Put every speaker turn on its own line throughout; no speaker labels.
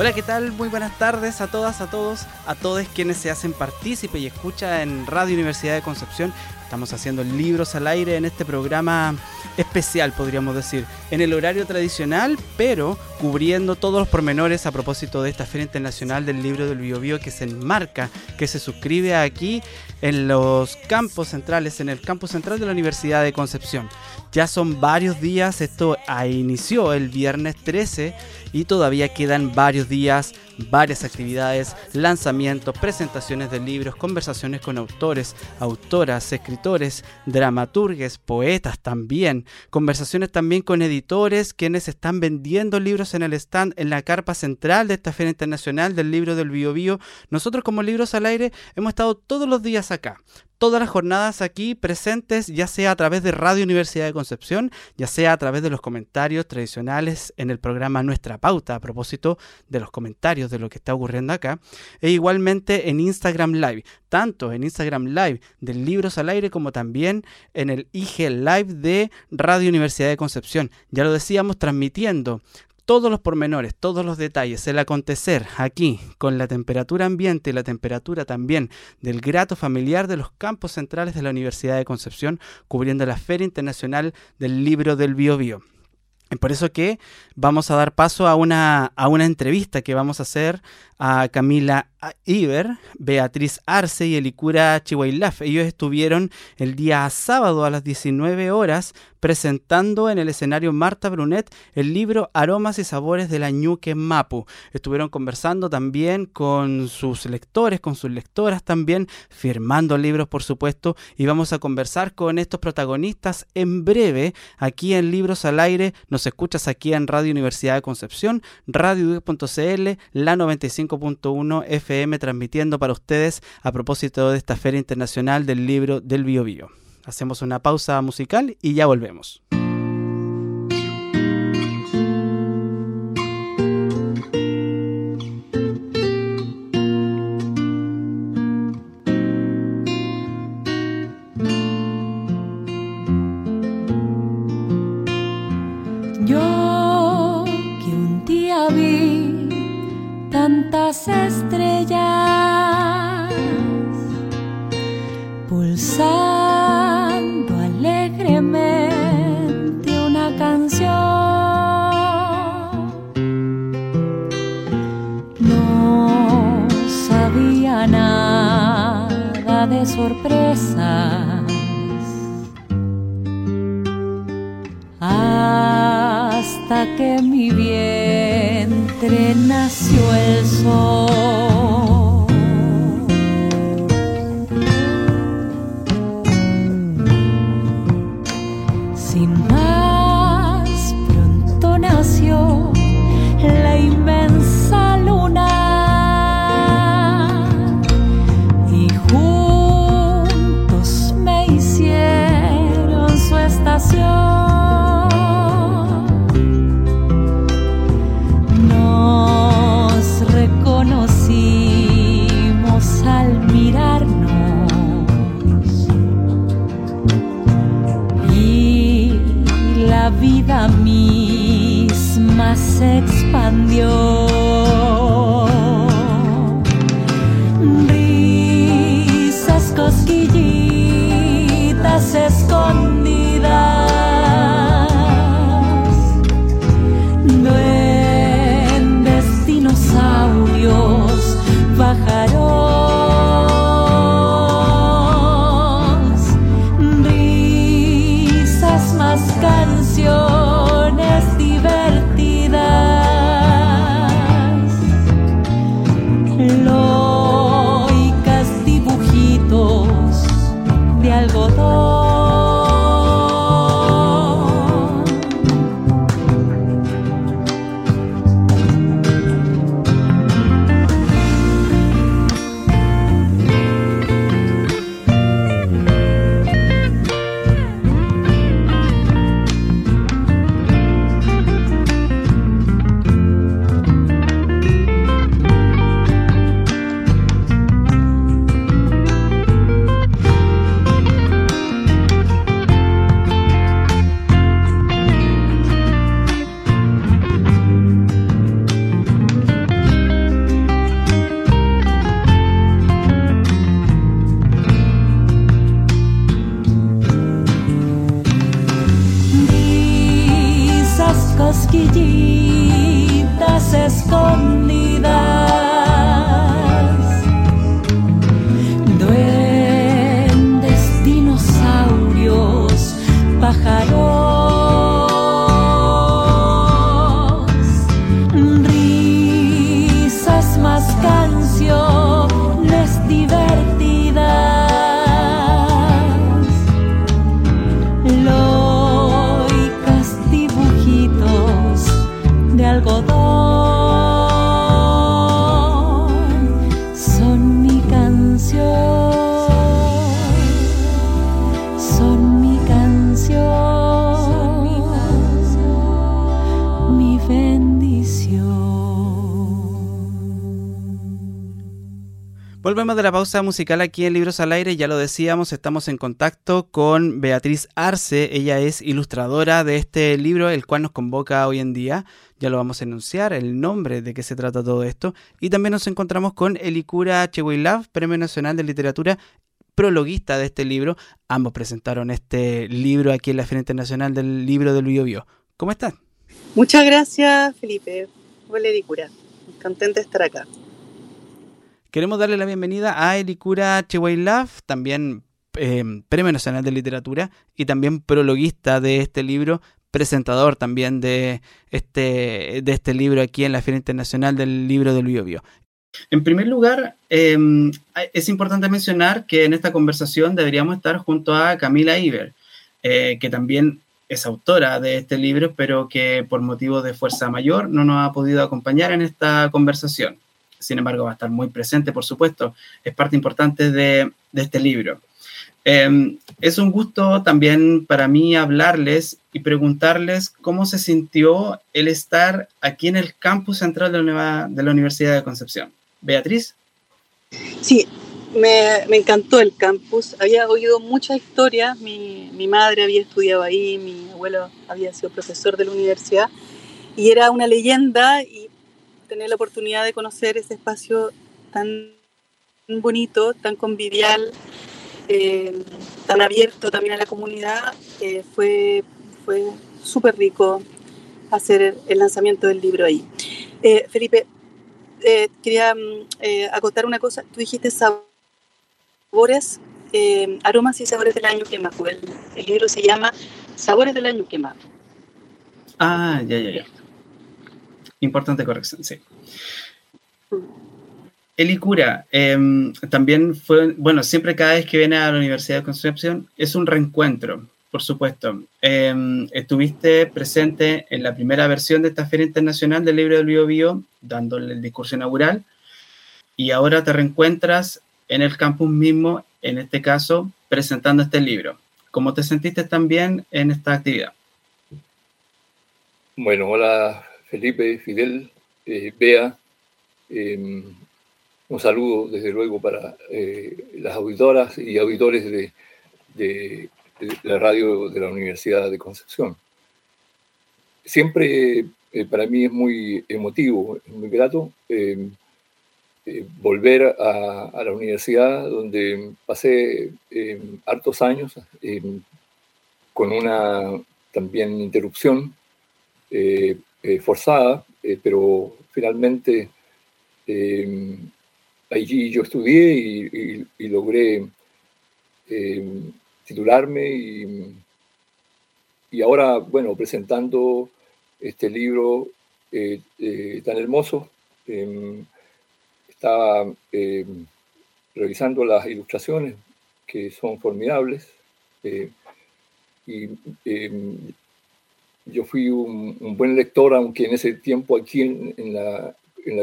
Hola, ¿qué tal? Muy buenas tardes a todas, a todos, a todos quienes se hacen partícipe y escucha en Radio Universidad de Concepción. Estamos haciendo libros al aire en este programa especial, podríamos decir, en el horario tradicional, pero cubriendo todos los pormenores a propósito de esta Feria Internacional del Libro del Biobío que se enmarca, que se suscribe aquí en los campos centrales, en el campus central de la Universidad de Concepción. Ya son varios días, esto inició el viernes 13 y todavía quedan varios días, varias actividades, lanzamientos, presentaciones de libros, conversaciones con autores, autoras, escritores, dramaturgues, poetas también, conversaciones también con editores quienes están vendiendo libros en el stand en la carpa central de esta Feria Internacional del Libro del Bio, Bio. Nosotros como Libros al Aire hemos estado todos los días acá, todas las jornadas aquí presentes, ya sea a través de Radio Universidad de Concepción, ya sea a través de los comentarios tradicionales en el programa Nuestra Pauta, a propósito de los comentarios de lo que está ocurriendo acá, e igualmente en Instagram Live, tanto en Instagram Live del Libros al Aire como también en el IG Live de Radio Universidad de Concepción. Ya lo decíamos, transmitiendo todos los pormenores, todos los detalles, el acontecer aquí con la temperatura ambiente y la temperatura también del grato familiar de los campos centrales de la Universidad de Concepción, cubriendo la Feria Internacional del Libro del Bio Por eso que vamos a dar paso a una, a una entrevista que vamos a hacer a Camila Iber, Beatriz Arce y Elicura Chihuailaf. Ellos estuvieron el día sábado a las 19 horas presentando en el escenario Marta Brunet el libro Aromas y Sabores de la Ñuque Mapu. Estuvieron conversando también con sus lectores, con sus lectoras también, firmando libros por supuesto, y vamos a conversar con estos protagonistas en breve aquí en Libros al Aire. Escuchas aquí en Radio Universidad de Concepción, radio.cl, la 95.1 FM transmitiendo para ustedes a propósito de esta Feria Internacional del Libro del Bio Bio. Hacemos una pausa musical y ya volvemos. Volvemos de la pausa musical aquí en Libros al Aire, ya lo decíamos, estamos en contacto con Beatriz Arce, ella es ilustradora de este libro, el cual nos convoca hoy en día, ya lo vamos a enunciar, el nombre de qué se trata todo esto, y también nos encontramos con Elikura Chewilav, Premio Nacional de Literatura, prologuista de este libro, ambos presentaron este libro aquí en la Feria Internacional del Libro del Bio, ¿Cómo están?
Muchas gracias, Felipe. Hola, Elikura. Contenta de estar acá.
Queremos darle la bienvenida a Elikura Love, también eh, Premio Nacional de Literatura y también prologuista de este libro, presentador también de este, de este libro aquí en la Feria Internacional del Libro del Biobio. En primer lugar, em, es importante mencionar que en esta conversación deberíamos estar junto a Camila Iber, eh, que también es autora de este libro, pero que por motivo de fuerza mayor no nos ha podido acompañar en esta conversación sin embargo va a estar muy presente, por supuesto, es parte importante de, este libro. Em, es un gusto también para mí hablarles y preguntarles cómo se sintió el estar aquí en el campus central de la, de la Universidad de Concepción. Beatriz.
Sí, me, me, encantó el campus. Había oído muchas historias. Mi, mi, madre había estudiado ahí, mi abuelo había sido profesor de la universidad y era una leyenda tener la oportunidad de conocer ese espacio tan bonito, tan convivial, eh, tan abierto también a la comunidad, eh, fue, fue súper rico hacer el lanzamiento del libro ahí. Eh, Felipe, quería mm, acotar una cosa. Tú dijiste sabores, aromas y sabores del año quemado. El, el libro se llama Sabores del año quemado.
Ah, ya, ya, ya. Importante corrección, sí. Elicura em, también fue, bueno, siempre cada vez que viene a la Universidad de Concepción es un reencuentro, por supuesto. Em, estuviste presente en la primera versión de esta Feria Internacional del Libro del Bio Bio, dándole el discurso inaugural, y ahora te reencuentras en el campus mismo, en este caso, presentando este libro. ¿Cómo te sentiste también en esta actividad?
Bueno, hola Felipe, Fidel, eh, Bea. Em, un saludo, desde luego, para eh, las auditoras y auditores de, la radio de la Universidad de Concepción. Siempre eh, para mí es muy emotivo, es muy grato em, volver a, la universidad donde pasé em, hartos años con una también interrupción forzada, eh, pero finalmente eh, allí yo estudié y, logré titularme y, y, ahora, bueno, presentando este libro tan hermoso, estaba revisando las ilustraciones que son formidables y yo fui un, buen lector, aunque en ese tiempo aquí en, la,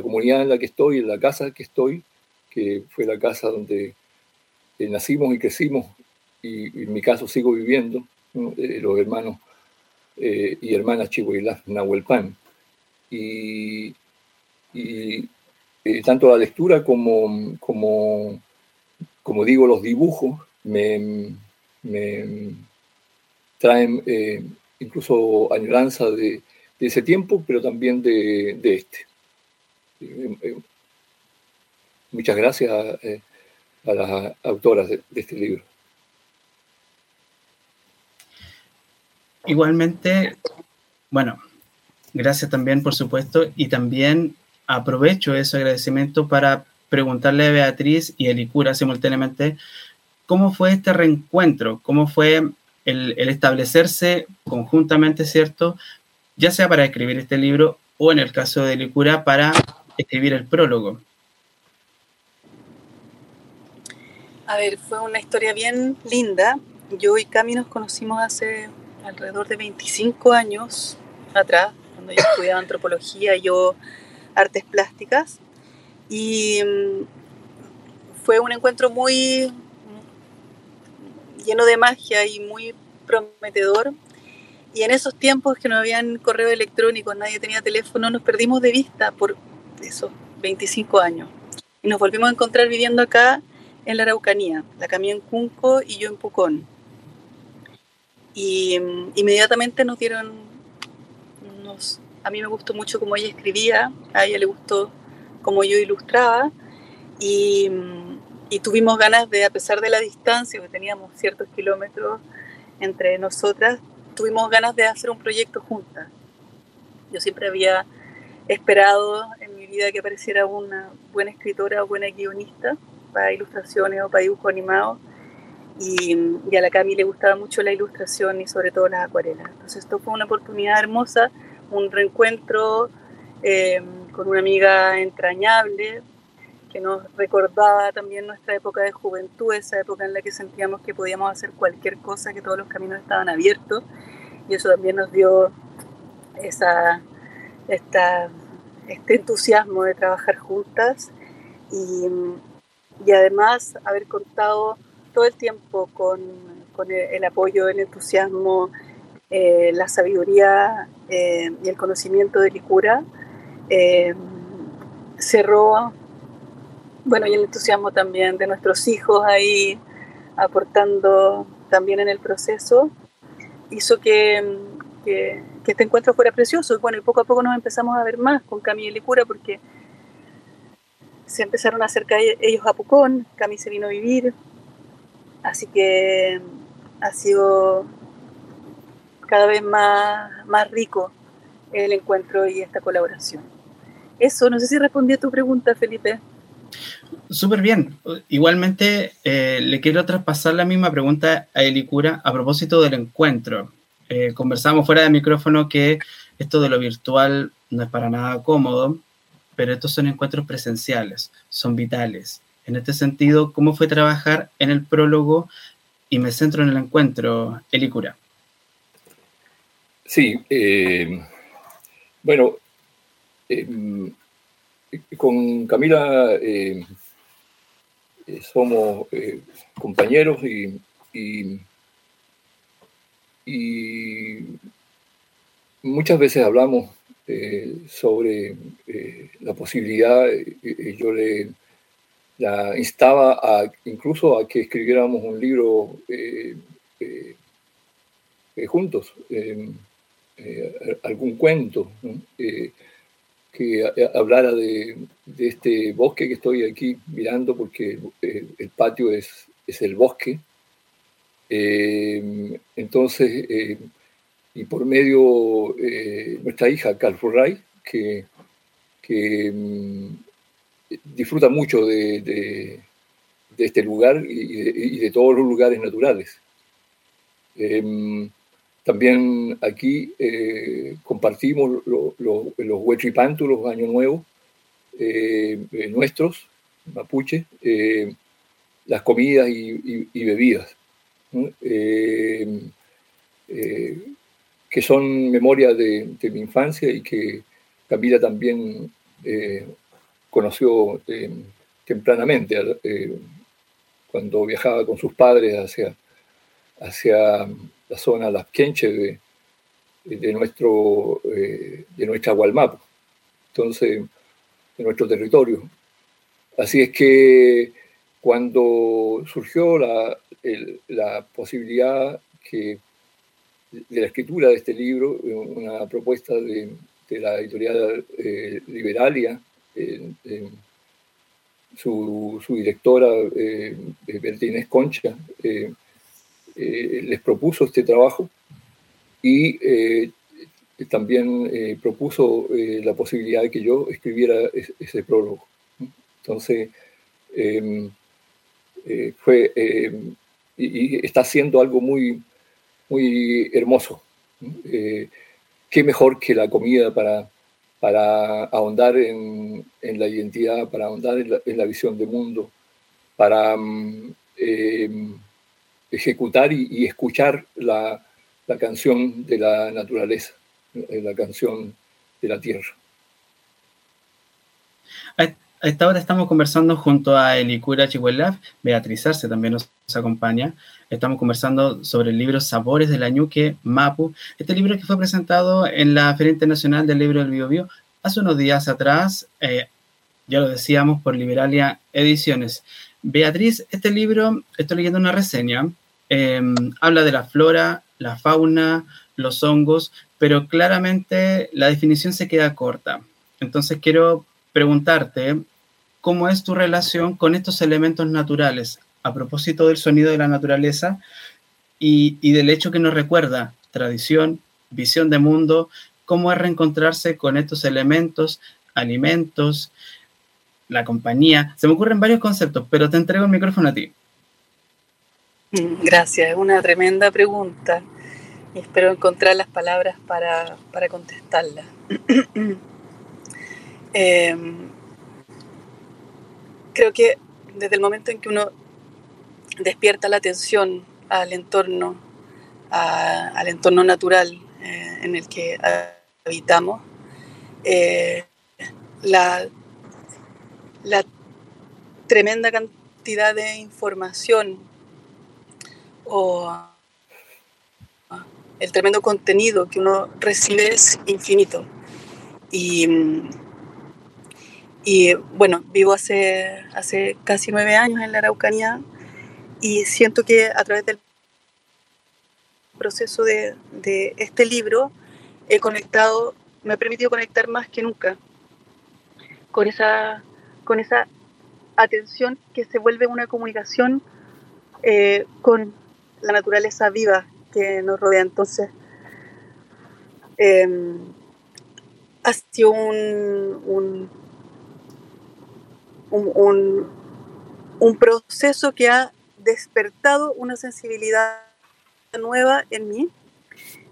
comunidad en la que estoy, en la casa que estoy, que fue la casa donde eh, nacimos y crecimos, y, en mi caso sigo viviendo, eh, los hermanos eh, y hermanas Chihuahua Nahuelpan. Y, y tanto la lectura como, como, como digo, los dibujos me, me traen incluso añoranza de, ese tiempo, pero también de, este. Eh, eh, muchas gracias eh, a, las autoras de, este libro.
Igualmente, bueno, gracias también, por supuesto, y también aprovecho ese agradecimiento para preguntarle a Beatriz y a Elicura simultáneamente cómo fue este reencuentro, cómo fue el, establecerse conjuntamente, ¿cierto? Ya sea para escribir este libro o en el caso de Licura para escribir el prólogo.
A ver, fue una historia bien linda. Yo y Cami nos conocimos hace alrededor de 25 años atrás, cuando yo estudiaba antropología y yo artes plásticas. Y mm, fue un encuentro muy, lleno de magia y muy prometedor. Y en esos tiempos que no habían correo electrónico, nadie tenía teléfono, nos perdimos de vista por esos 25 años. y nos volvimos a encontrar viviendo acá en la Araucanía, la Camila en Junco y yo en Pucón. Y mm, inmediatamente nos dieron unos... A mí me gustó mucho cómo ella escribía, a ella le gustó cómo yo ilustraba y, mm, y tuvimos ganas de, a pesar de la distancia, que teníamos ciertos kilómetros entre nosotras, tuvimos ganas de hacer un proyecto juntas. Yo siempre había esperado en mi vida que apareciera una buena escritora o buena guionista para ilustraciones o para dibujos animados. Y, y, a la Cami le gustaba mucho la ilustración y sobre todo las acuarelas. Entonces esto fue una oportunidad hermosa, un reencuentro eh, con una amiga entrañable que nos recordaba también nuestra época de juventud, esa época en la que sentíamos que podíamos hacer cualquier cosa, que todos los caminos estaban abiertos. Y eso también nos dio esa, esta, este entusiasmo de trabajar juntas. Y, y además haber contado todo el tiempo con, con el, apoyo, el entusiasmo, eh, la sabiduría eh, y el conocimiento de Licura, eh, cerró, bueno, y el entusiasmo también de nuestros hijos ahí aportando también en el proceso, hizo que, que, este encuentro fuera precioso. Y bueno, y poco a poco nos empezamos a ver más con Cami y Licura porque se empezaron a acercar ellos a Pucón, Cami se vino a vivir, así que ha sido cada vez más, más rico el encuentro y esta colaboración. Eso, no sé si respondí a tu pregunta, Felipe.
Súper bien. Igualmente, eh, le quiero traspasar la misma pregunta a Elicura a propósito del encuentro. Eh, conversamos fuera de micrófono que esto de lo virtual no es para nada cómodo, pero estos son encuentros presenciales, son vitales. En este sentido, ¿cómo fue trabajar en el prólogo? Y me centro en el encuentro, Elicura.
Sí, eh, bueno, con Camila eh, somos eh, compañeros y, y, muchas veces hablamos eh, sobre eh, la posibilidad, eh, yo le la instaba a, incluso a que escribiéramos un libro juntos, algún cuento que hablara de, este bosque que estoy aquí mirando, porque el patio es, es el bosque. entonces, y por medio eh, nuestra hija, Carl Furray, que, que mm, disfruta mucho de, de, este lugar y de, todos los lugares naturales. También aquí eh, compartimos lo, lo, los huechipantos, los años nuevos eh, eh, nuestros, mapuche, las comidas y, bebidas. que son memoria de, mi infancia y que Camila también conoció tempranamente, cuando viajaba con sus padres hacia, hacia la zona Las Quenches de, de, nuestro, de nuestra Gualmapo, entonces, de nuestro territorio. Así es que cuando surgió la, la posibilidad que de la escritura de este libro, una propuesta de, de la editorial eh, Liberalia, eh, eh, su, su, directora eh, Bertínez Concha les propuso este trabajo y también propuso la posibilidad de que yo escribiera ese, prólogo. Entonces, fue, y, y, está haciendo algo muy, muy hermoso. Eh, qué mejor que la comida para, para ahondar en, en la identidad, para ahondar en la, visión del mundo, para mm, eh, ejecutar y, y escuchar la, la, canción de la naturaleza, eh, la canción de la tierra.
A esta hora estamos conversando junto a Elicura Chihuelaf, Beatriz Arce también nos acompaña. Estamos conversando sobre el libro Sabores del Añuque, Mapu. Este libro que fue presentado en la Feria Internacional del Libro del Bio, Bio hace unos días atrás. Eh, ya lo decíamos, por Liberalia Ediciones. Beatriz, este libro, estoy leyendo una reseña, em, habla de la flora, la fauna, los hongos, pero claramente la definición se queda corta. Entonces quiero preguntarte, ¿cómo es tu relación con estos elementos naturales a propósito del sonido de la naturaleza y, y del hecho que nos recuerda tradición, visión de mundo, cómo es reencontrarse con estos elementos, alimentos, la compañía. Se me ocurren varios conceptos, pero te entrego el micrófono a ti.
Gracias, es una tremenda pregunta y espero encontrar las palabras para, para contestarla. Em, creo que desde el momento en que uno despierta la atención al entorno, al entorno natural eh, en el que habitamos, eh, la la tremenda cantidad de información o el tremendo contenido que uno recibe es infinito. Y, bueno, vivo hace, hace casi nueve años en la Araucanía y siento que a través del proceso de, de este libro he conectado, me ha permitido conectar más que nunca con esa con esa atención que se vuelve una comunicación eh, con la naturaleza viva que nos rodea. Entonces, em, ha sido un, un, un, proceso que ha despertado una sensibilidad nueva en mí.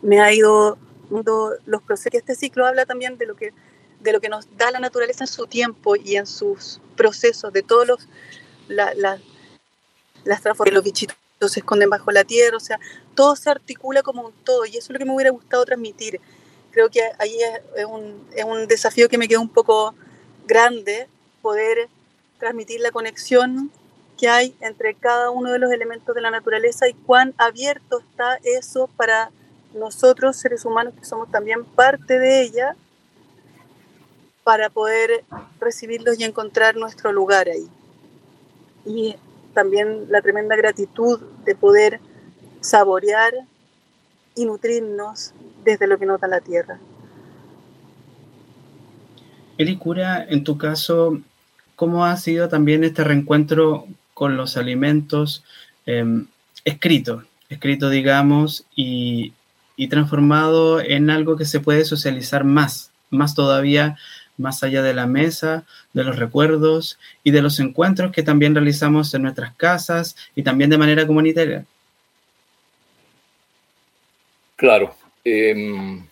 Me ha ido los procesos. Este ciclo habla también de lo que de lo que nos da la naturaleza en su tiempo y en sus procesos, de todos los la, las transformaciones, los bichitos se esconden bajo la tierra, o sea, todo se articula como un todo y eso es lo que me hubiera gustado transmitir. Creo que ahí es un, es un desafío que me quedó un poco grande poder transmitir la conexión que hay entre cada uno de los elementos de la naturaleza y cuán abierto está eso para nosotros, seres humanos, que somos también parte de ella, para poder recibirlos y encontrar nuestro lugar ahí. Y también la tremenda gratitud de poder saborear y nutrirnos desde lo que nota la tierra.
Eli Cura, en tu caso, ¿cómo ha sido también este reencuentro con los alimentos eh, escrito, escrito digamos, y, y transformado en algo que se puede socializar más, más todavía más allá de la mesa, de los recuerdos y de los encuentros que también realizamos en nuestras casas y también de manera comunitaria.
Claro. Em,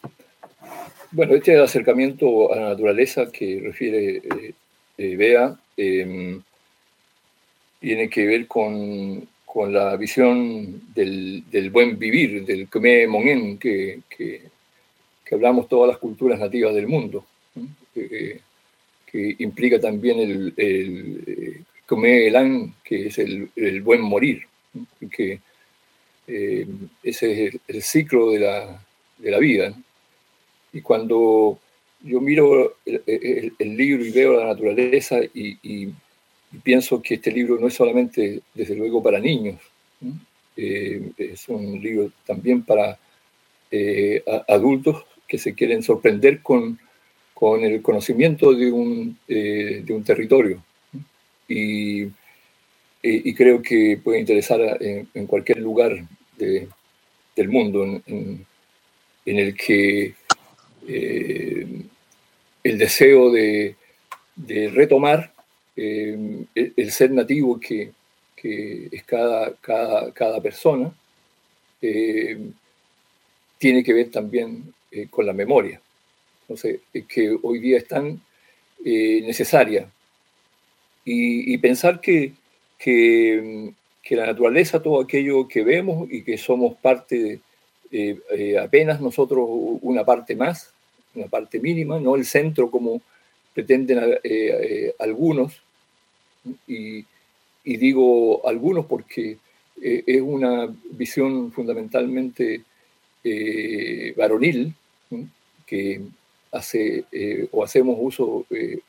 bueno, este acercamiento a la naturaleza que refiere eh, eh, Bea em, tiene que ver con, la visión del, buen vivir, del Khmer Mongen, que, que, que hablamos todas las culturas nativas del mundo que, implica también el, el Elan, que es el, buen morir, que eh, ese es el, ciclo de la, de la vida. Y cuando yo miro el, libro y veo la naturaleza y, pienso que este libro no es solamente, desde luego, para niños, eh, es un libro también para eh, adultos que se quieren sorprender con con el conocimiento de un, eh, de un territorio. Y, y, creo que puede interesar en, cualquier lugar del mundo en, el que eh, el deseo de, de retomar eh, el, ser nativo que, que es cada, cada, cada persona, tiene que ver también con la memoria que hoy día es tan eh, necesaria. Y, pensar que, que, la naturaleza, todo aquello que vemos y que somos parte, de, eh, apenas nosotros una parte más, una parte mínima, no el centro como pretenden eh, algunos, y, digo algunos porque es una visión fundamentalmente varonil, que hace eh, o hacemos uso eh,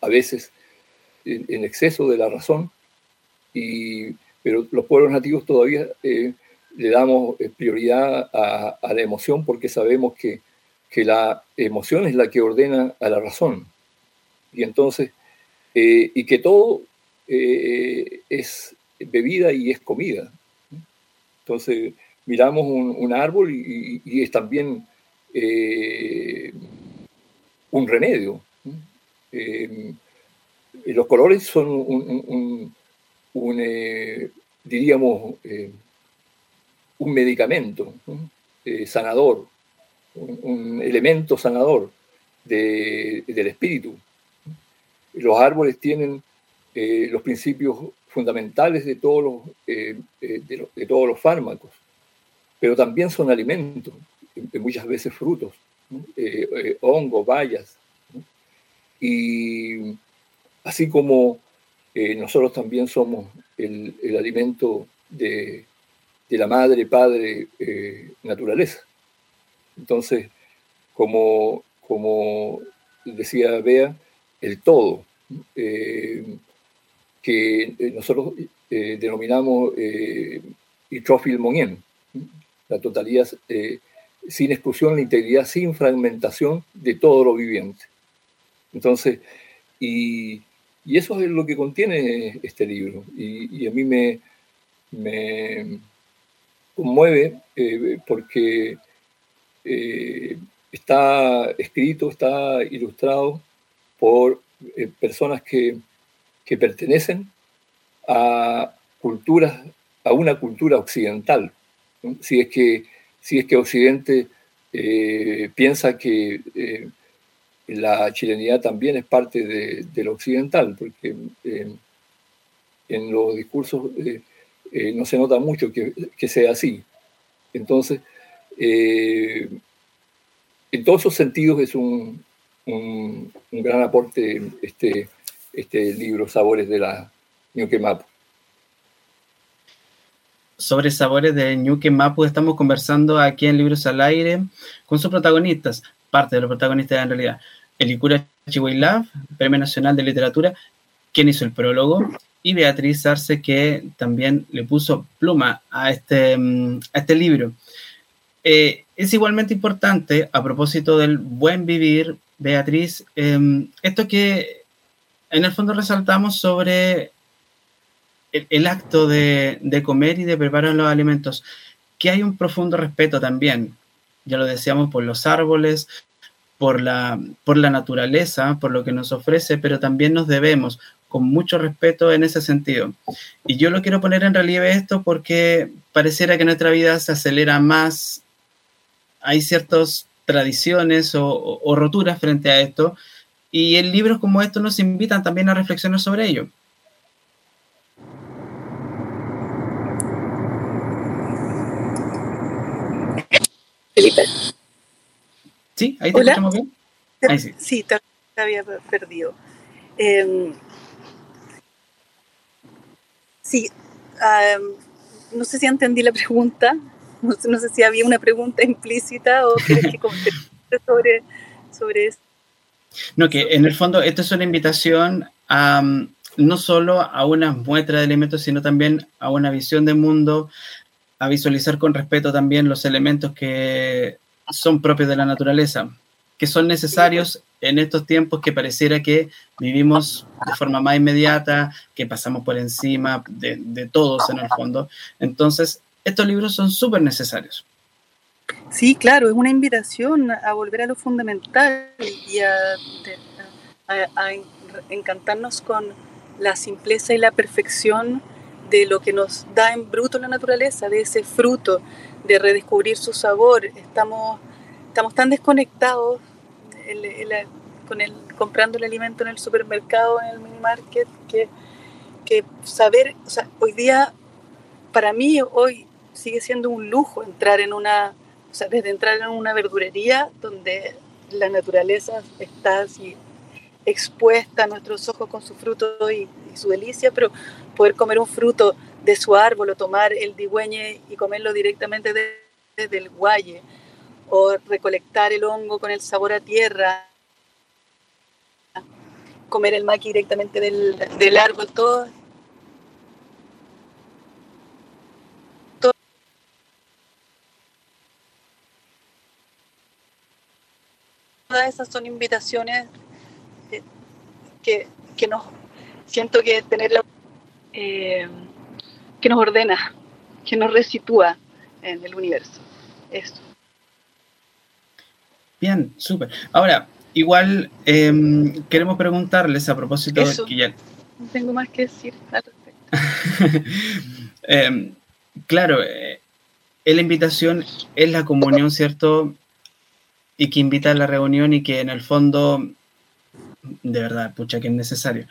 a veces en exceso de la razón, y, pero los pueblos nativos todavía eh, le damos prioridad a, la emoción porque sabemos que, que, la emoción es la que ordena a la razón. Y entonces, y que todo es bebida y es comida. Entonces, miramos un, árbol y, es también un remedio. Eh, los colores son un, eh, diríamos, eh, un medicamento sanador, un, elemento sanador del espíritu. Los árboles tienen los principios fundamentales de todos los, de, todos los fármacos, pero también son alimentos, muchas veces frutos, hongos, bayas. Y así como eh, nosotros también somos el, alimento de, la madre, padre, eh, naturaleza. Entonces, como, como decía Bea, el todo, eh, que nosotros denominamos eh, monien, la totalidad sin exclusión, la integridad sin fragmentación de todo lo viviente. Entonces, y, eso es lo que contiene este libro. Y, a mí me, conmueve eh, porque eh, está escrito, está ilustrado por eh, personas que, que, pertenecen a culturas, a una cultura occidental. Si es que, si es que Occidente piensa que la chilenidad también es parte de, lo occidental, porque en los discursos eh, eh, no se nota mucho que, sea así. Entonces, eh, en todos esos sentidos es un, gran aporte este, este libro, Sabores de la Ñuque Mapu.
Sobre Sabores de Ñuque Mapu estamos conversando aquí en Libros al Aire con sus protagonistas, parte de los protagonistas en realidad. Elicura Chihuahua, Premio Nacional de Literatura, quien hizo el prólogo, y Beatriz Arce, que también le puso pluma a este, mm, a este libro. Eh, es igualmente importante, a propósito del buen vivir, Beatriz, em, esto que en el fondo resaltamos sobre el, acto de, comer y de preparar los alimentos, que hay un profundo respeto también, ya lo decíamos, por los árboles, por la, por la naturaleza, por lo que nos ofrece, pero también nos debemos con mucho respeto en ese sentido. Y yo lo quiero poner en relieve esto porque pareciera que nuestra vida se acelera más, hay ciertas tradiciones o, roturas frente a esto, y en libros como estos nos invitan también a reflexionar sobre ello.
Felipe.
Sí, ahí te escuchamos bien.
sí. sí, te, había perdido. Em, sí, no sé si entendí la pregunta, no, sé si había una pregunta implícita o quieres que conteste sobre, sobre eso.
No, que en el fondo esto es una invitación a, no solo a una muestra de elementos, sino también a una visión del mundo, a visualizar con respeto también los elementos que son propios de la naturaleza, que son necesarios en estos tiempos que pareciera que vivimos de forma más inmediata, que pasamos por encima de, todos en el fondo. Entonces, estos libros son súper necesarios.
Sí, claro, es una invitación a volver a lo fundamental y a, encantarnos con la simpleza y la perfección de lo que nos da en bruto la naturaleza, de ese fruto, de redescubrir su sabor. Estamos, estamos tan desconectados con el, comprando el alimento en el supermercado, en el mini market, que, que saber, o sea, hoy día, para mí, hoy sigue siendo un lujo entrar en una, o sea, desde entrar en una verdurería donde la naturaleza está así expuesta a nuestros ojos con su fruto y, y, su delicia, pero poder comer un fruto de su árbol o tomar el digüeñe y comerlo directamente desde el guaye o recolectar el hongo con el sabor a tierra comer el maqui directamente del, del árbol, todo. Todas esas son invitaciones eh, que, que nos siento que tener la, eh, que nos ordena, que nos resitúa en el universo. Eso.
Bien, súper. Ahora, igual eh, queremos preguntarles a propósito
Eso.
de que ya...
No tengo más que decir al respecto.
Eh, claro, eh, la invitación es la comunión, ¿cierto? Y que invita a la reunión y que en el fondo, de verdad, pucha, que es necesario.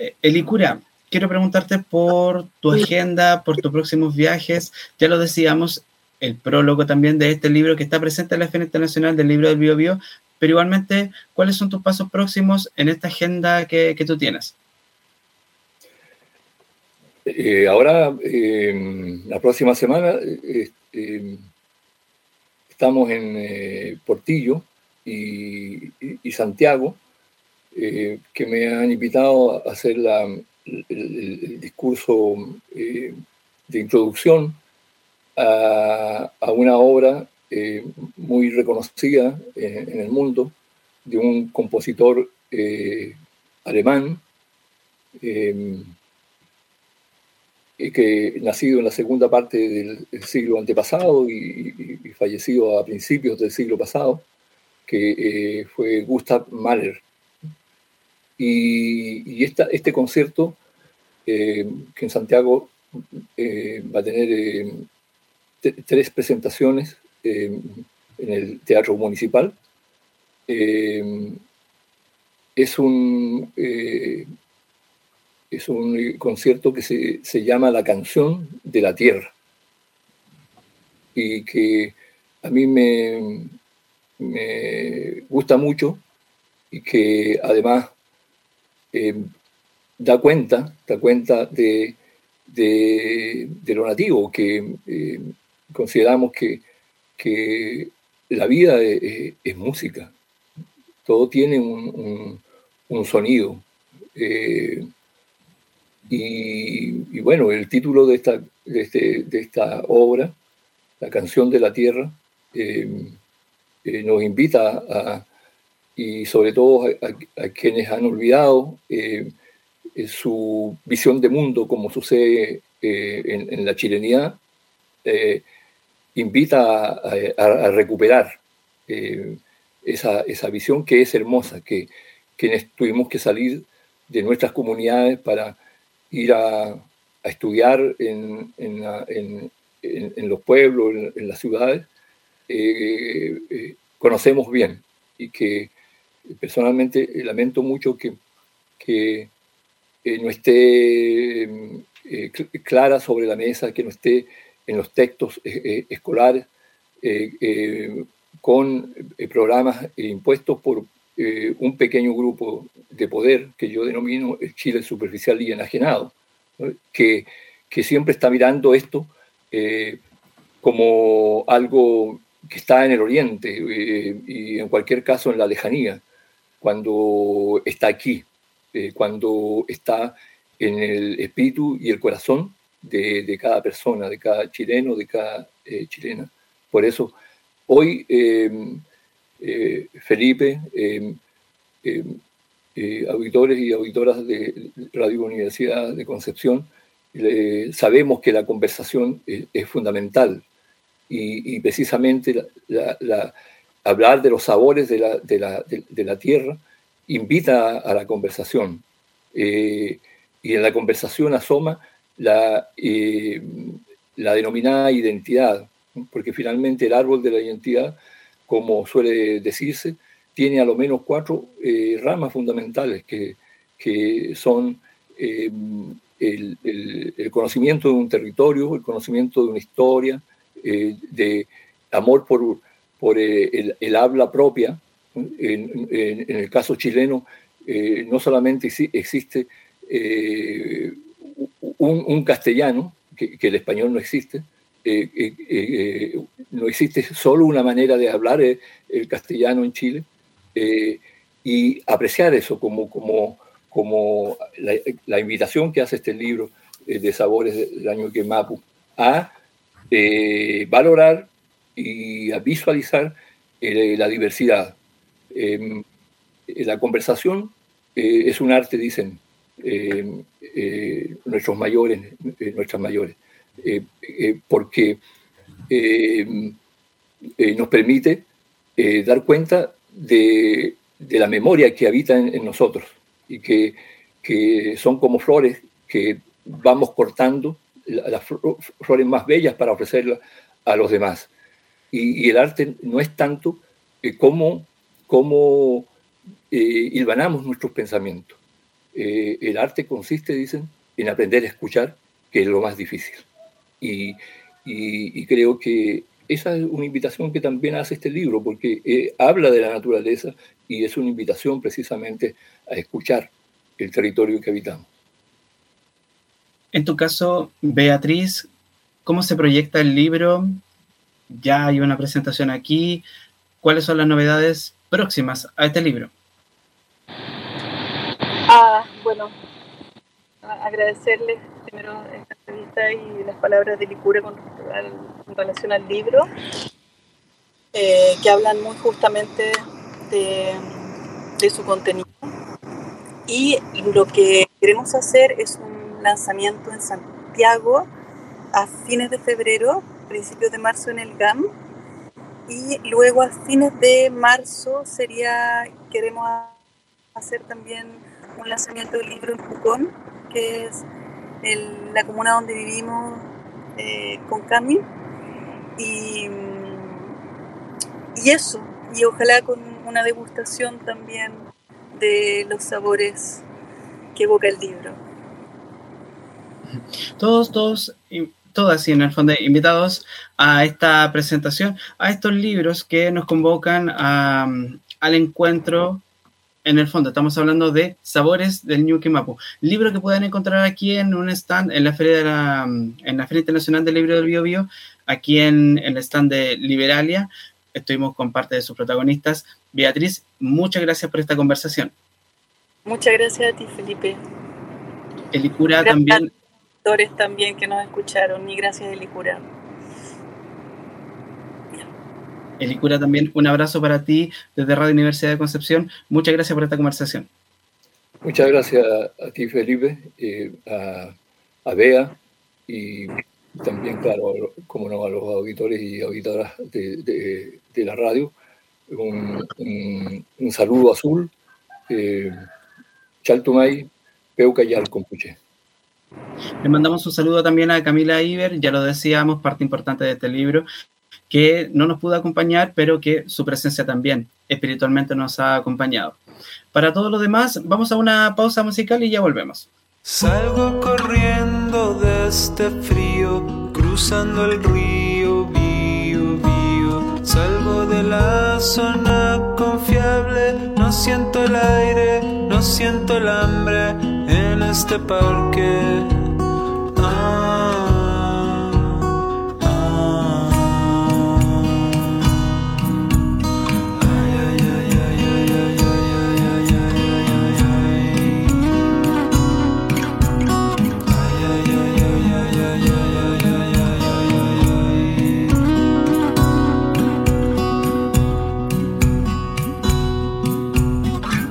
Eh, Elicura, quiero preguntarte por tu agenda, por tus próximos viajes. Ya lo decíamos, el prólogo también de este libro que está presente en la Feria Internacional del Libro del Bio Bio, pero igualmente, ¿cuáles son tus pasos próximos en esta agenda que, que tú tienes?
Eh, ahora, eh, la próxima semana, eh, eh, estamos en eh, Portillo y, y- y Santiago, eh, que me han invitado a hacer la- el, discurso eh, de introducción a, una obra eh, muy reconocida en, en el mundo de un compositor eh, alemán. eh, eh, que nacido en la segunda parte del, siglo antepasado y, y- y fallecido a principios del siglo pasado, que eh, fue Gustav Mahler. Y, este concierto, eh, que en Santiago eh, va a tener eh, tres presentaciones en el Teatro Municipal, es un... es un concierto que se, se llama La canción de la tierra. Y que a mí me, me gusta mucho y que además eh, da cuenta, da cuenta de, de, lo nativo, que eh, consideramos que, que la vida es, música, todo tiene un, un, sonido. Eh, y, y, bueno, el título de esta, de, este, de esta obra, La canción de la tierra, nos invita a, y sobre todo a, quienes han olvidado eh, su visión de mundo, como sucede eh, en, la chilenidad, eh, invita a, recuperar esa, esa, visión que es hermosa, que quienes tuvimos que salir de nuestras comunidades para ir a, estudiar en, en, los pueblos, en, las ciudades, conocemos bien y que personalmente lamento mucho que, que eh, no esté eh, clara sobre la mesa, que no esté en los textos eh, escolares con programas impuestos por un pequeño grupo de poder que yo denomino el Chile superficial y enajenado, que, que, siempre está mirando esto eh, como algo que está en el oriente eh, y en cualquier caso en la lejanía, cuando está aquí, eh, cuando está en el espíritu y el corazón de, de cada persona, de cada chileno, de cada eh, chilena. Por eso, hoy Felipe, eh, auditores y auditoras de Radio Universidad de Concepción, eh, sabemos que la conversación es, es fundamental y, y precisamente la, hablar de los sabores de la, de la, de, la tierra invita a, la conversación. Eh, y en la conversación asoma la, eh, la denominada identidad, porque finalmente el árbol de la identidad, como suele decirse, tiene a lo menos cuatro eh, ramas fundamentales que, que son el, el, conocimiento de un territorio, el conocimiento de una historia, de amor por, por el, el, habla propia. En, en, en, el caso chileno, eh, no solamente existe eh, un, un, castellano, que, que, el español no existe, eh, no existe solo una manera de hablar el castellano en Chile, eh, y apreciar eso como, como, como la, invitación que hace este libro de Sabores del año Quemapu a valorar y a visualizar la diversidad. Em, la conversación es un arte, dicen nuestros mayores, nuestras mayores, porque nos permite dar cuenta de, la memoria que habita en, nosotros y que, son como flores que vamos cortando, las flores más bellas para ofrecerlas a los demás. Y, el arte no es tanto eh, como, como eh, hilvanamos nuestros pensamientos. Eh, el arte consiste, dicen, en aprender a escuchar, que es lo más difícil. Y, y creo que esa es una invitación que también hace este libro, porque eh, habla de la naturaleza y es una invitación precisamente a escuchar el territorio que habitamos.
En tu caso, Beatriz, ¿cómo se proyecta el libro? Ya hay una presentación aquí. ¿Cuáles son las novedades próximas a este libro?
Ah, bueno, agradecerles primero esta entrevista y las palabras de Licura con, relación al libro, eh, que hablan muy justamente de, de su contenido. Y lo que queremos hacer es un lanzamiento en Santiago a fines de febrero, principios de marzo en el GAM. Y luego a fines de marzo sería, queremos hacer también un lanzamiento del libro en Pucón, que es la comuna donde vivimos eh, con Cami. Y, y eso, y ojalá con una degustación también de los sabores que evoca el libro.
Todos, todos, todas y en el fondo invitados a esta presentación, a estos libros que nos convocan al encuentro en el fondo estamos hablando de Sabores del New Mapu, libro que pueden encontrar aquí en un stand en la Feria, de la, en la Feria Internacional del Libro del Bio, Bio aquí en, el stand de Liberalia. Estuvimos con parte de sus protagonistas. Beatriz, muchas gracias por esta conversación.
Muchas gracias a ti, Felipe.
Elicura también.
También que nos escucharon y gracias, Elicura.
Elicura también un abrazo para ti desde Radio Universidad de Concepción. Muchas gracias por esta conversación.
Muchas gracias a ti, Felipe, eh, a, Bea y también, claro, como no, a los auditores y auditoras de, la radio. Un, saludo azul. Eh, Chaltumay, Peuca y Compuche.
Le mandamos un saludo también a Camila Iber, ya lo decíamos, parte importante de este libro, que no nos pudo acompañar, pero que su presencia también espiritualmente nos ha acompañado. Para todo lo demás, vamos a una pausa musical y ya volvemos.
Salgo corriendo de este frío, cruzando el río, Bío, Bío. Salgo de la zona confiable, no siento el aire, no siento el hambre en este parque. Ah.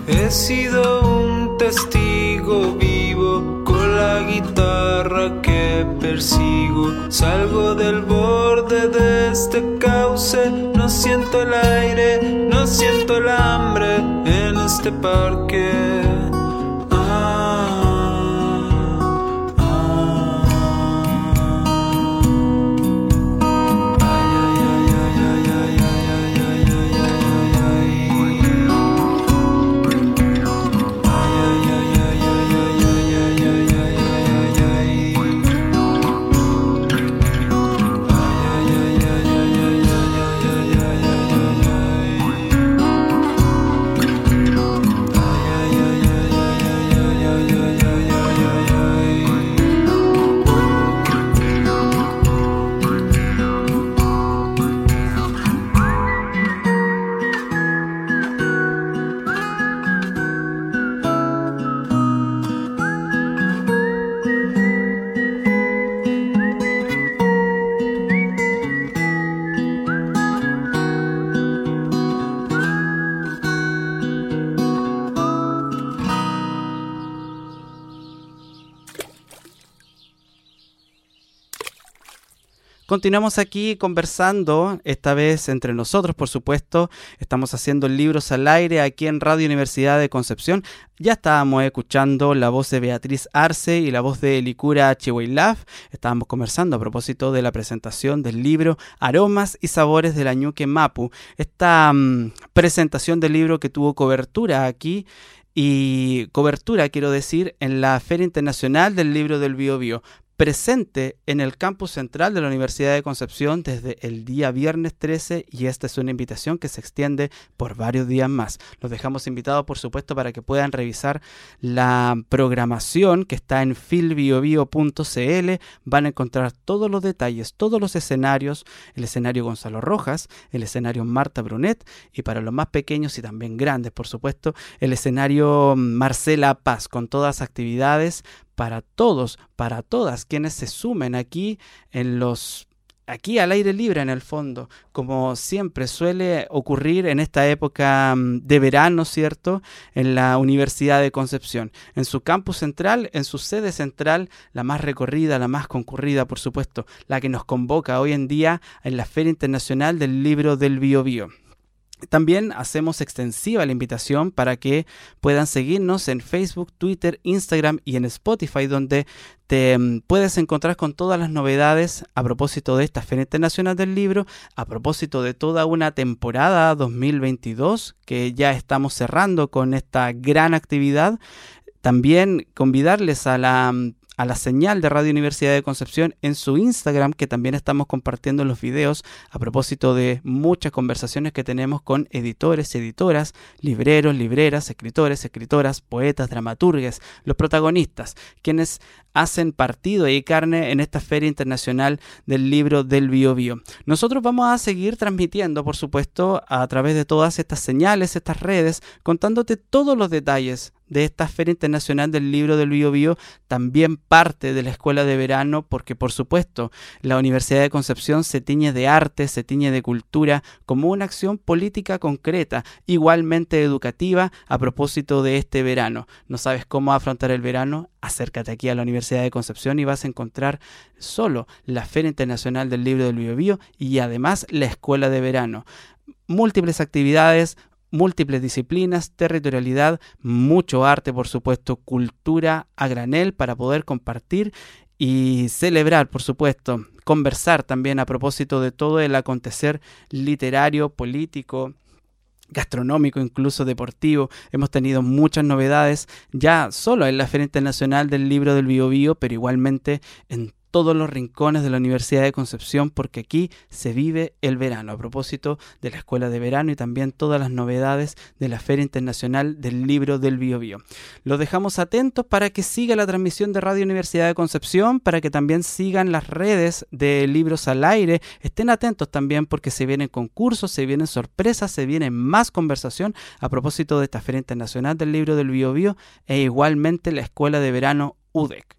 He sido un testigo guitarra que persigo. Salgo del borde de este cauce, no siento el aire, no siento el hambre en este parque.
Continuamos aquí conversando, esta vez entre nosotros, por supuesto. Estamos haciendo libros al aire aquí en Radio Universidad de Concepción. Ya estábamos escuchando la voz de Beatriz Arce y la voz de Licura Chihuailaf. Estábamos conversando a propósito de la presentación del libro Aromas y Sabores de la Ñuque Mapu. Esta mm, presentación del libro que tuvo cobertura aquí y cobertura, quiero decir, en la Feria Internacional del Libro del Bio Bio presente en el campus central de la Universidad de Concepción desde el día viernes 13 y esta es una invitación que se extiende por varios días más. Los dejamos invitados, por supuesto, para que puedan revisar la programación que está en filbiobio.cl. Van a encontrar todos los detalles, todos los escenarios, el escenario Gonzalo Rojas, el escenario Marta Brunet y para los más pequeños y también grandes, por supuesto, el escenario Marcela Paz con todas actividades para todos, para todas quienes se sumen aquí en los aquí al aire libre en el fondo, como siempre suele ocurrir en esta época mm, de verano, ¿cierto? En la Universidad de Concepción, en su campus central, en su sede central, la más recorrida, la más concurrida, por supuesto, la que nos convoca hoy en día en la Feria Internacional del Libro del Bio Bio. También hacemos extensiva la invitación para que puedan seguirnos en Facebook, Twitter, Instagram y en Spotify, donde te mm, puedes encontrar con todas las novedades a propósito de esta Feria Internacional del Libro, a propósito de toda una temporada 2022 que ya estamos cerrando con esta gran actividad. También convidarles a la mm, a la señal de Radio Universidad de Concepción en su Instagram, que también estamos compartiendo los videos a propósito de muchas conversaciones que tenemos con editores, editoras, libreros, libreras, escritores, escritoras, poetas, dramaturgues, los protagonistas, quienes hacen partido y carne en esta Feria Internacional del Libro del Bio Bio. Nosotros vamos a seguir transmitiendo, por supuesto, a través de todas estas señales, estas redes, contándote todos los detalles de esta Feria Internacional del Libro del Bio Bio, también parte de la Escuela de Verano, porque por supuesto la Universidad de Concepción se tiñe de arte, se tiñe de cultura, como una acción política concreta, igualmente educativa, a propósito de este verano. ¿No sabes cómo afrontar el verano? Acércate aquí a la Universidad de Concepción y vas a encontrar solo la Feria Internacional del Libro del Bio Bio y además la Escuela de Verano. Múltiples actividades, múltiples disciplinas, territorialidad, mucho arte, por supuesto, cultura a granel para poder compartir y celebrar, por supuesto, conversar también a propósito de todo el acontecer literario, político, gastronómico, incluso deportivo. Hemos tenido muchas novedades ya solo en la Feria Internacional del Libro del Bio Bio, pero igualmente en todos los rincones de la Universidad de Concepción porque aquí se vive el verano. A propósito de la Escuela de Verano y también todas las novedades de la Feria Internacional del Libro del Bio Bio. Los dejamos atentos para que siga la transmisión de Radio Universidad de Concepción, para que también sigan las redes de Libros al Aire. Estén atentos también porque se vienen concursos, se vienen sorpresas, se viene más conversación a propósito de esta Feria Internacional del Libro del Bio Bio e igualmente la Escuela de Verano UDEC.